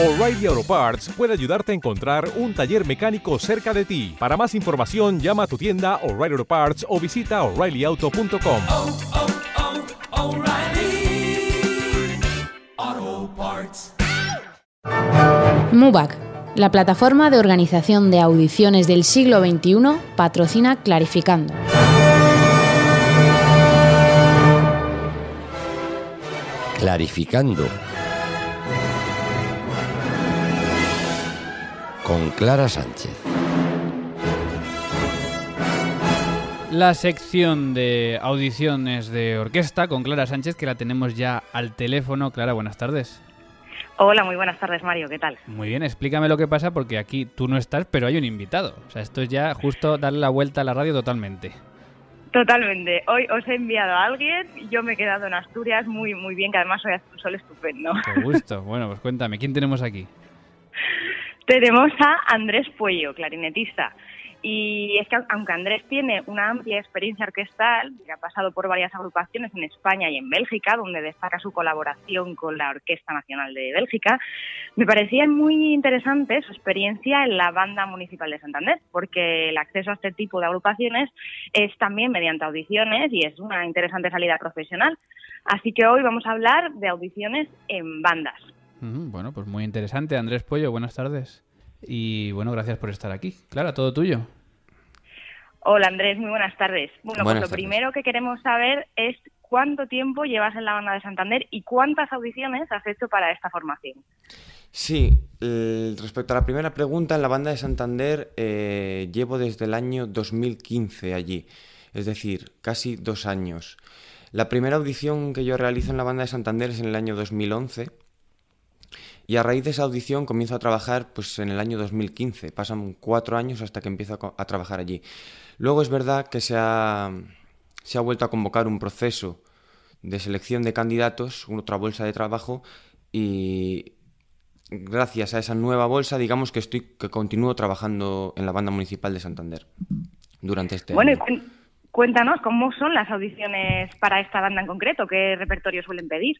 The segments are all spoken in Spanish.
O'Reilly Auto Parts puede ayudarte a encontrar un taller mecánico cerca de ti. Para más información, llama a tu tienda O'Reilly Auto Parts o visita oreillyauto.com. oh, oh, Parts. MUBAC, la plataforma de organización de audiciones del siglo XXI, patrocina Clarificando. Clarificando. Con Clara Sánchez. La sección de audiciones de orquesta con Clara Sánchez, que la tenemos ya al teléfono. Clara, buenas tardes. Hola, muy buenas tardes, Mario. ¿Qué tal? Muy bien, explícame lo que pasa porque aquí tú no estás, pero hay un invitado. O sea, esto es ya justo darle la vuelta a la radio totalmente. Totalmente. Hoy os he enviado a alguien y yo me he quedado en Asturias muy, muy bien, que además hoy hace un sol estupendo. Qué gusto. Bueno, pues cuéntame, ¿quién tenemos aquí? Tenemos a Andrés Puello, clarinetista. Y es que aunque Andrés tiene una amplia experiencia orquestal, que ha pasado por varias agrupaciones en España y en Bélgica, donde destaca su colaboración con la Orquesta Nacional de Bélgica, me parecía muy interesante su experiencia en la Banda Municipal de Santander, porque el acceso a este tipo de agrupaciones es también mediante audiciones y es una interesante salida profesional. Así que hoy vamos a hablar de audiciones en bandas. Mm, Bueno, pues muy interesante. Andrés Pollo, buenas tardes. Y bueno, gracias por estar aquí. Clara, todo tuyo. Hola Andrés, muy buenas tardes. Bueno, Buenas pues lo tardes. primero que queremos saber es cuánto tiempo llevas en la banda de Santander y cuántas audiciones has hecho para esta formación. Sí, eh, respecto a la primera pregunta, en la banda de Santander eh, llevo desde el año 2015 allí, es decir, casi dos años. La primera audición que yo realizo en la banda de Santander es en el año 2011 y a raíz de esa audición comienzo a trabajar pues, en el año 2015. Pasan cuatro años hasta que empiezo a, trabajar allí. Luego es verdad que se ha, se ha vuelto a convocar un proceso de selección de candidatos, otra bolsa de trabajo y gracias a esa nueva bolsa, digamos que estoy que continúo trabajando en la banda municipal de Santander durante este Bueno, año. cuen- cuéntanos cómo son las audiciones para esta banda en concreto, qué repertorio suelen pedir.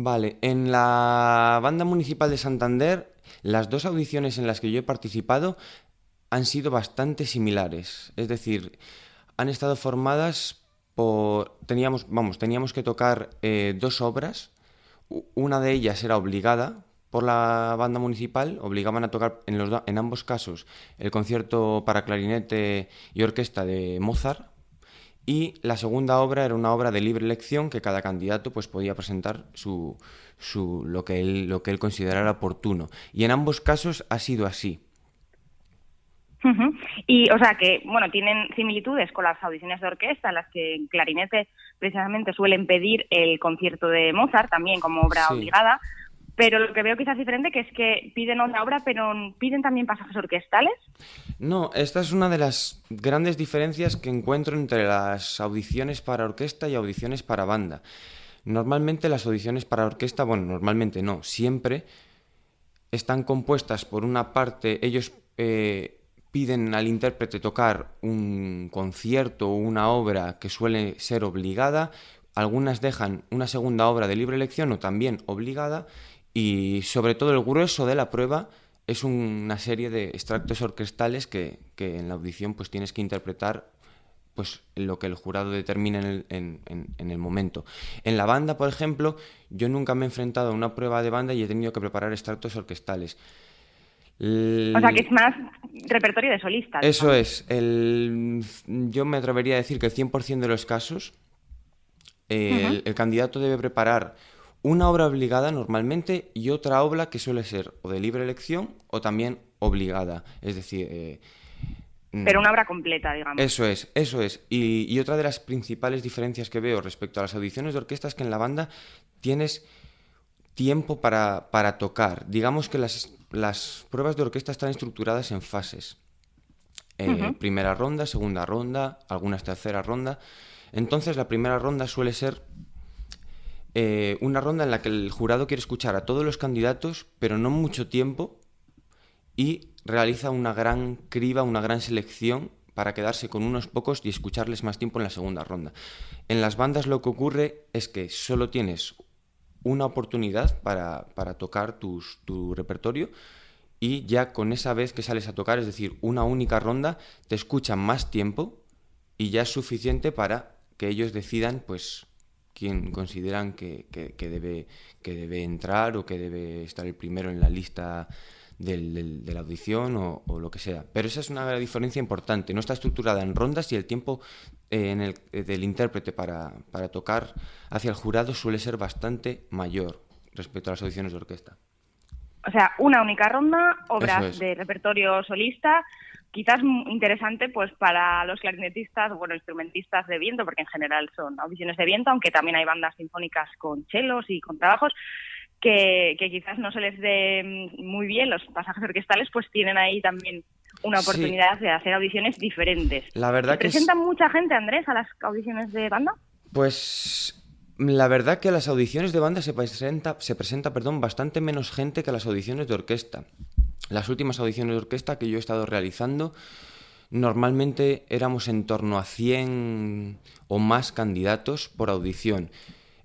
Vale, en la banda municipal de Santander, las dos audiciones en las que yo he participado han sido bastante similares. Es decir, han estado formadas por... Teníamos, vamos, teníamos que tocar eh, dos obras. Una de ellas era obligada por la banda municipal, obligaban a tocar en, los, en ambos casos el concierto para clarinete y orquesta de Mozart, y la segunda obra era una obra de libre elección que cada candidato pues, podía presentar su, su, lo, que él, lo que él considerara oportuno. Y en ambos casos ha sido así. Y, o sea, que, bueno, tienen similitudes con las audiciones de orquesta, en las que en clarinete precisamente suelen pedir el concierto de Mozart, también como obra Sí. obligada, pero lo que veo quizás diferente que es que piden otra obra, pero piden también pasajes orquestales. No, esta es una de las grandes diferencias que encuentro entre las audiciones para orquesta y audiciones para banda. Normalmente las audiciones para orquesta, bueno, normalmente no, siempre están compuestas por una parte, ellos eh, piden al intérprete tocar un concierto o una obra que suele ser obligada, algunas dejan una segunda obra de libre elección o también obligada y sobre todo el grueso de la prueba es una serie de extractos orquestales que, que en la audición pues tienes que interpretar pues lo que el jurado determine en el, en- en- en el momento. En la banda, por ejemplo, yo nunca me he enfrentado a una prueba de banda y he tenido que preparar extractos orquestales. El- O sea, que es más repertorio de solistas. Eso es. El, yo me atrevería a decir que el 100% de los casos, eh, el, el candidato debe preparar una obra obligada normalmente y otra obra que suele ser o de libre elección o también obligada. Es decir, eh, mm, Pero una obra completa, digamos. eso es, eso es. Y, y otra de las principales diferencias que veo respecto a las audiciones de orquesta es que en la banda tienes tiempo para, para tocar. Digamos que las, las pruebas de orquesta están estructuradas en fases. Eh, Primera ronda, segunda ronda, algunas tercera ronda. Entonces la primera ronda suele ser eh, una ronda en la que el jurado quiere escuchar a todos los candidatos, pero no mucho tiempo, y realiza una gran criba, una gran selección para quedarse con unos pocos y escucharles más tiempo en la segunda ronda. En las bandas lo que ocurre es que solo tienes una oportunidad para, para tocar tu repertorio y ya con esa vez que sales a tocar, es decir, una única ronda, te escuchan más tiempo y ya es suficiente para que ellos decidan, pues, quién consideran que, que- que debe, que debe entrar o que debe estar el primero en la lista del- del- de la audición o, o lo que sea. Pero esa es una diferencia importante. No está estructurada en rondas y el tiempo eh, en el- eh, del intérprete para, para tocar hacia el jurado suele ser bastante mayor respecto a las audiciones de orquesta. O sea, una única ronda, obras es. de repertorio solista, quizás interesante pues para los clarinetistas, bueno, instrumentistas de viento, porque en general son audiciones de viento, aunque también hay bandas sinfónicas con chelos y con trabajos, que, que quizás no se les dé mm, muy bien los pasajes orquestales, pues tienen ahí también una Sí. oportunidad de hacer audiciones diferentes. La verdad ¿Se que es- presenta mucha gente, Andrés, a las audiciones de banda? Pues la verdad que a las audiciones de banda se presenta, se presenta perdón, bastante menos gente que a las audiciones de orquesta. Las últimas audiciones de orquesta que yo he estado realizando, normalmente éramos en torno a 100 o más candidatos por audición.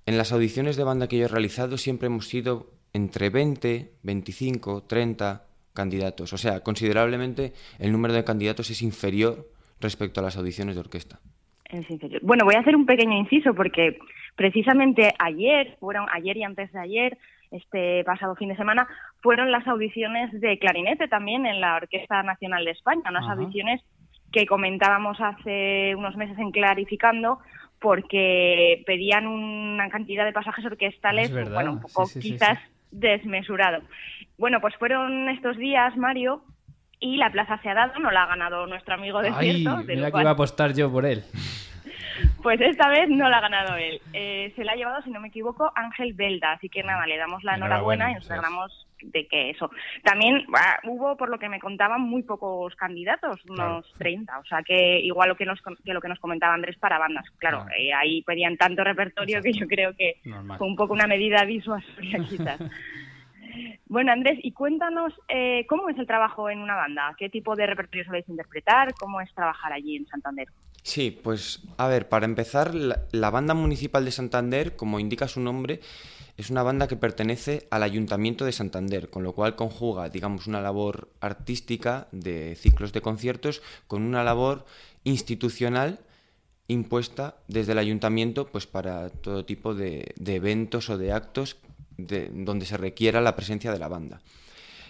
En las audiciones de banda que yo he realizado siempre hemos sido entre 20, 25, 30 candidatos. O sea, considerablemente el número de candidatos es inferior respecto a las audiciones de orquesta. Es inferior. Bueno, voy a hacer un pequeño inciso porque precisamente ayer, fueron ayer y antes de ayer, este pasado fin de semana, fueron las audiciones de clarinete también en la Orquesta Nacional de España, unas audiciones que comentábamos hace unos meses en Clarificando porque pedían una cantidad de pasajes orquestales, es verdad. bueno, un poco Sí, sí, sí, quizás sí. desmesurado. Bueno, pues fueron estos días, Mario, y la plaza se ha dado, no la ha ganado nuestro amigo de Ay, cierto, de mira que iba a apostar yo por él. Pues esta vez no la ha ganado él. Eh, se la ha llevado, si no me equivoco, Ángel Belda. Así que nada, le damos la Enhorabuena, enhorabuena y nos alegramos de que eso. También ah, hubo, por lo que me contaban, muy pocos candidatos, unos 30. O sea que igual lo que nos, que lo que nos comentaba Andrés para bandas. Claro, Claro. eh, ahí pedían tanto repertorio que yo creo que Normal. fue un poco una medida disuasoria quizás. Bueno, Andrés, y cuéntanos eh, cómo es el trabajo en una banda, qué tipo de repertorio soléis interpretar, cómo es trabajar allí en Santander. Sí, pues a ver, para empezar, la, Banda Municipal de Santander, como indica su nombre, es una banda que pertenece al Ayuntamiento de Santander, con lo cual conjuga, digamos, una labor artística de ciclos de conciertos con una labor institucional impuesta desde el ayuntamiento pues para todo tipo de eventos o de actos de- donde se requiera la presencia de la banda.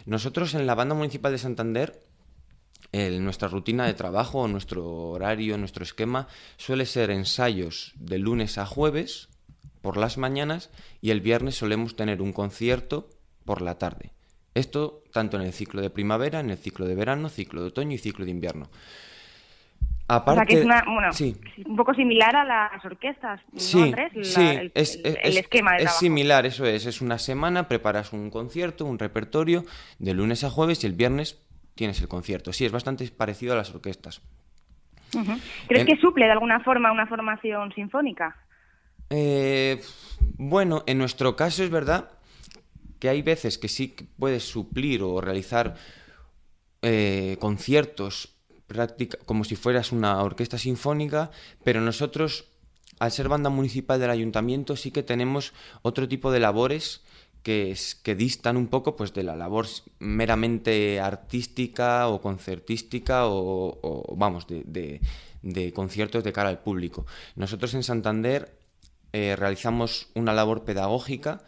Nosotros en la Banda Municipal de Santander nuestra rutina de trabajo, nuestro horario, nuestro esquema suele ser ensayos de lunes a jueves por las mañanas y el viernes solemos tener un concierto por la tarde. Esto tanto en el ciclo de primavera, en el ciclo de verano, ciclo de otoño y ciclo de invierno. Aparte, o sea, que es una, bueno, sí, un poco similar a las orquestas, ¿no, Sí, Andrés? La- sí, el, es, el- es- el esquema de es trabajo. similar, eso es. Es una semana, preparas un concierto, un repertorio, de lunes a jueves y el viernes tienes el concierto. Sí, es bastante parecido a las orquestas. ¿Crees que suple de alguna forma una formación sinfónica? Eh, bueno, en nuestro caso es verdad que hay veces que sí puedes suplir o realizar eh, conciertos como si fueras una orquesta sinfónica, pero nosotros, al ser banda municipal del ayuntamiento, sí que tenemos otro tipo de labores que, es- que distan un poco pues, de la labor meramente artística o concertística o, vamos, de, de- de conciertos de cara al público. Nosotros en Santander eh, realizamos una labor pedagógica,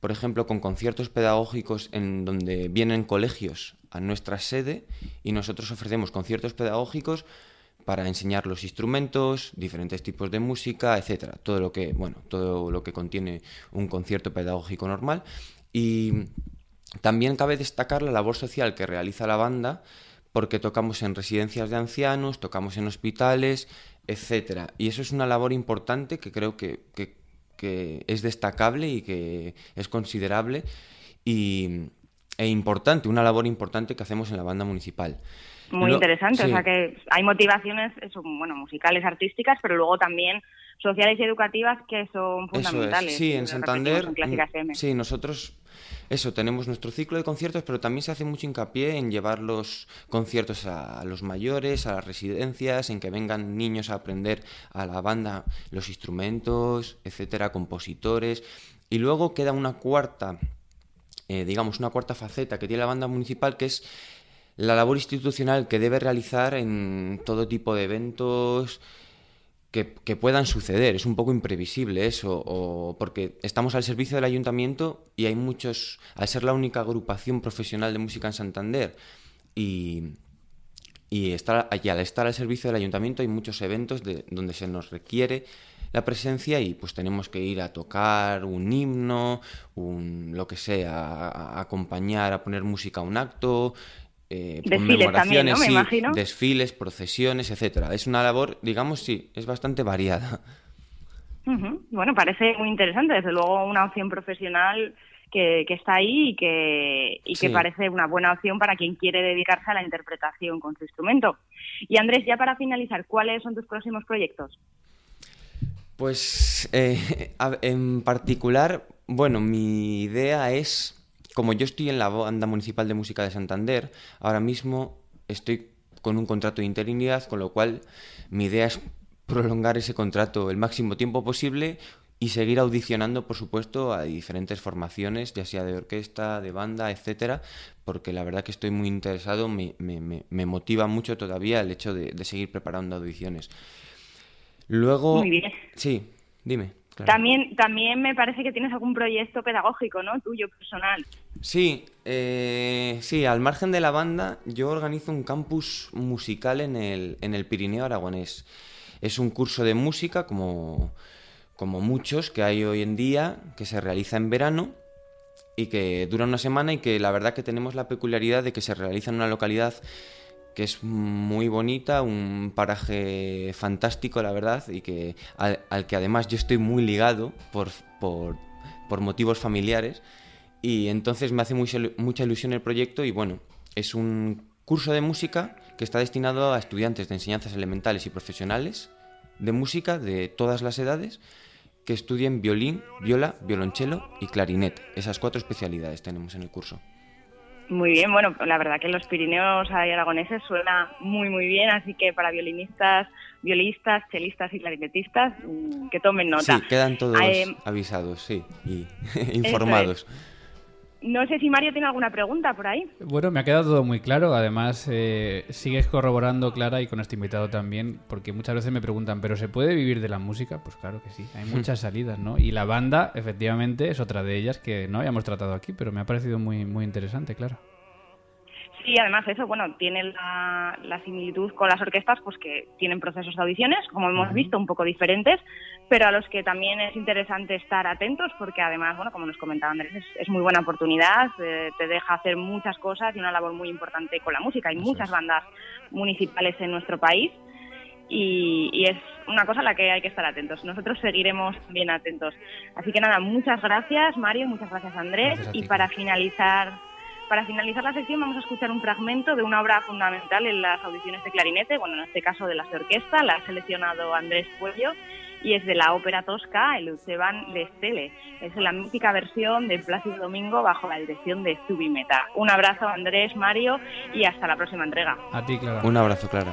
por ejemplo, con conciertos pedagógicos en donde vienen colegios a nuestra sede y nosotros ofrecemos conciertos pedagógicos para enseñar los instrumentos, diferentes tipos de música, etcétera, todo lo que, bueno, todo lo que contiene un concierto pedagógico normal. Y también cabe destacar la labor social que realiza la banda porque tocamos en residencias de ancianos, tocamos en hospitales, etcétera. Y eso es una labor importante que creo que, que- es destacable y que es considerable. Y, e importante, una labor importante que hacemos en la banda municipal. Muy Lo- interesante, o sea que hay motivaciones, eso, bueno, musicales, artísticas, pero luego también sociales y educativas que son fundamentales. es. Sí, en Santander. en mm. Sí, nosotros eso, tenemos nuestro ciclo de conciertos, pero también se hace mucho hincapié en llevar los conciertos a los mayores, a las residencias, en que vengan niños a aprender a la banda los instrumentos, etcétera, compositores. Y luego queda una cuarta, eh, digamos, una cuarta faceta que tiene la banda municipal, que es la labor institucional que debe realizar en todo tipo de eventos, que, puedan suceder. Es un poco imprevisible eso, porque estamos al servicio del ayuntamiento y hay muchos, al ser la única agrupación profesional de música en Santander y, y, estar, y al estar al servicio del ayuntamiento hay muchos eventos de, donde se nos requiere la presencia y pues tenemos que ir a tocar un himno, un, lo que sea, a acompañar, a poner música a un acto, eh, desfiles también, ¿no? Me imagino. desfiles, procesiones, etcétera. Es una labor, digamos, sí, es bastante variada. Bueno, parece muy interesante, desde luego una opción profesional que, está ahí y, que, y que parece una buena opción para quien quiere dedicarse a la interpretación con su instrumento. Y Andrés, ya para finalizar, ¿cuáles son tus próximos proyectos? Pues eh, en particular, bueno, mi idea es como yo estoy en la banda municipal de música de Santander, ahora mismo estoy con un contrato de interinidad, con lo cual mi idea es prolongar ese contrato el máximo tiempo posible y seguir audicionando, por supuesto, a diferentes formaciones, ya sea de orquesta, de banda, etcétera, porque la verdad que estoy muy interesado, me, motiva mucho todavía el hecho de seguir preparando audiciones. Luego. Muy bien. Sí, dime. También, también me parece que tienes algún proyecto pedagógico, ¿no? Tuyo, personal. Sí, eh, sí, al margen de la banda, yo organizo un campus musical en el, en el Pirineo Aragonés. Es un curso de música, como, como muchos que hay hoy en día, que se realiza en verano y que dura una semana y que la verdad que tenemos la peculiaridad de que se realiza en una localidad que es muy bonita, un paraje fantástico, la verdad, y que al, que además yo estoy muy ligado por, por, por, motivos familiares. Y entonces me hace mucha ilusión el proyecto y bueno, es un curso de música que está destinado a estudiantes de enseñanzas elementales y profesionales de música de todas las edades que estudien violín, viola, violonchelo y clarinete. Esas cuatro especialidades tenemos en el curso. Muy bien, bueno, la verdad que los Pirineos aragoneses suena muy, muy bien, así que para violinistas, violistas, chelistas y clarinetistas, mm, que tomen nota. Sí, quedan todos em, avisados, sí, y informados. No sé si Mario tiene alguna pregunta por ahí. Bueno, me ha quedado todo muy claro. Además, eh, sigues corroborando, Clara, y con este invitado también, porque muchas veces me preguntan, ¿pero se puede vivir de la música? Pues claro que sí, hay muchas salidas, ¿no? Y la banda, efectivamente, es otra de ellas que no habíamos tratado aquí, pero me ha parecido muy, muy interesante, claro. Sí, además eso, bueno, tiene la, similitud con las orquestas, pues que tienen procesos de audiciones, como hemos visto, un poco diferentes, pero a los que también es interesante estar atentos, porque además, bueno, como nos comentaba Andrés, es, muy buena oportunidad, eh, te deja hacer muchas cosas y una labor muy importante con la música. Hay muchas bandas municipales en nuestro país y, es una cosa a la que hay que estar atentos. Nosotros seguiremos bien atentos. Así que nada, muchas gracias Mario, muchas gracias Andrés, y para finalizar para finalizar la sección vamos a escuchar un fragmento de una obra fundamental en las audiciones de clarinete, bueno, en este caso de las de orquesta, la ha seleccionado Andrés Puello y es de la ópera tosca El Uceban de Stele. Es la mítica versión de Plácido Domingo bajo la dirección de Zubimeta. Un abrazo Andrés, Mario y hasta la próxima entrega. A ti, Clara. Un abrazo, Clara.